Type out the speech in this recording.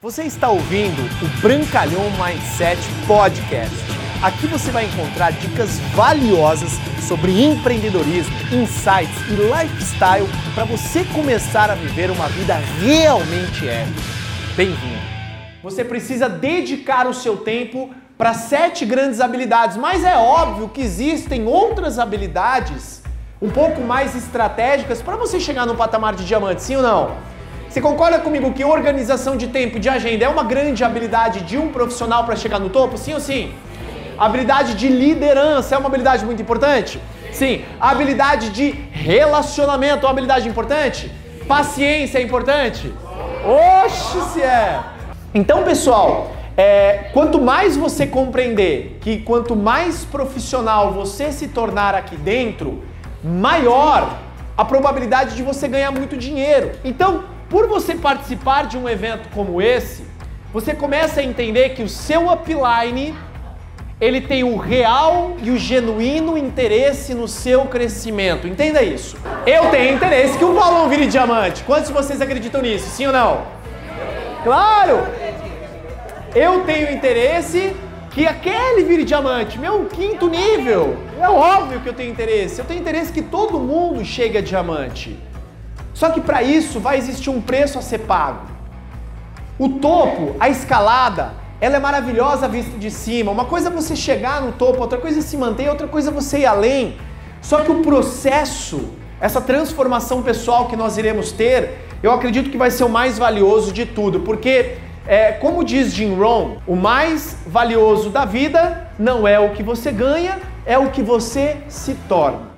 Você está ouvindo o Brancalhão Mindset Podcast. Aqui você vai encontrar dicas valiosas sobre empreendedorismo, insights e lifestyle para você começar a viver uma vida realmente épica. Bem-vindo! Você precisa dedicar o seu tempo para sete grandes habilidades, mas é óbvio que existem outras habilidades um pouco mais estratégicas para você chegar no patamar de diamante, sim ou não? Você concorda comigo que organização de tempo e de agenda é uma grande habilidade de um profissional para chegar no topo? Sim ou sim? Habilidade de liderança é uma habilidade muito importante? Sim. Habilidade de relacionamento é uma habilidade importante? Paciência é importante? Oxe, se é! Então, pessoal, é, quanto mais você compreender que quanto mais profissional você se tornar aqui dentro, maior a probabilidade de você ganhar muito dinheiro. Então, por você participar de um evento como esse, você começa a entender que o seu upline ele tem o real e o genuíno interesse no seu crescimento. Entenda isso. Eu tenho interesse que o Paulão vire diamante. Quantos de vocês acreditam nisso? Sim ou não? Claro! Eu tenho interesse que aquele vire diamante, meu quinto nível. É óbvio que eu tenho interesse. Eu tenho interesse que todo mundo chegue a diamante. Só que para isso vai existir um preço a ser pago. O topo, a escalada, ela é maravilhosa vista de cima. Uma coisa é você chegar no topo, outra coisa é se manter, outra coisa é você ir além. Só que o processo, essa transformação pessoal que nós iremos ter, eu acredito que vai ser o mais valioso de tudo, porque é, como diz Jim Rohn, o mais valioso da vida não é o que você ganha, é o que você se torna.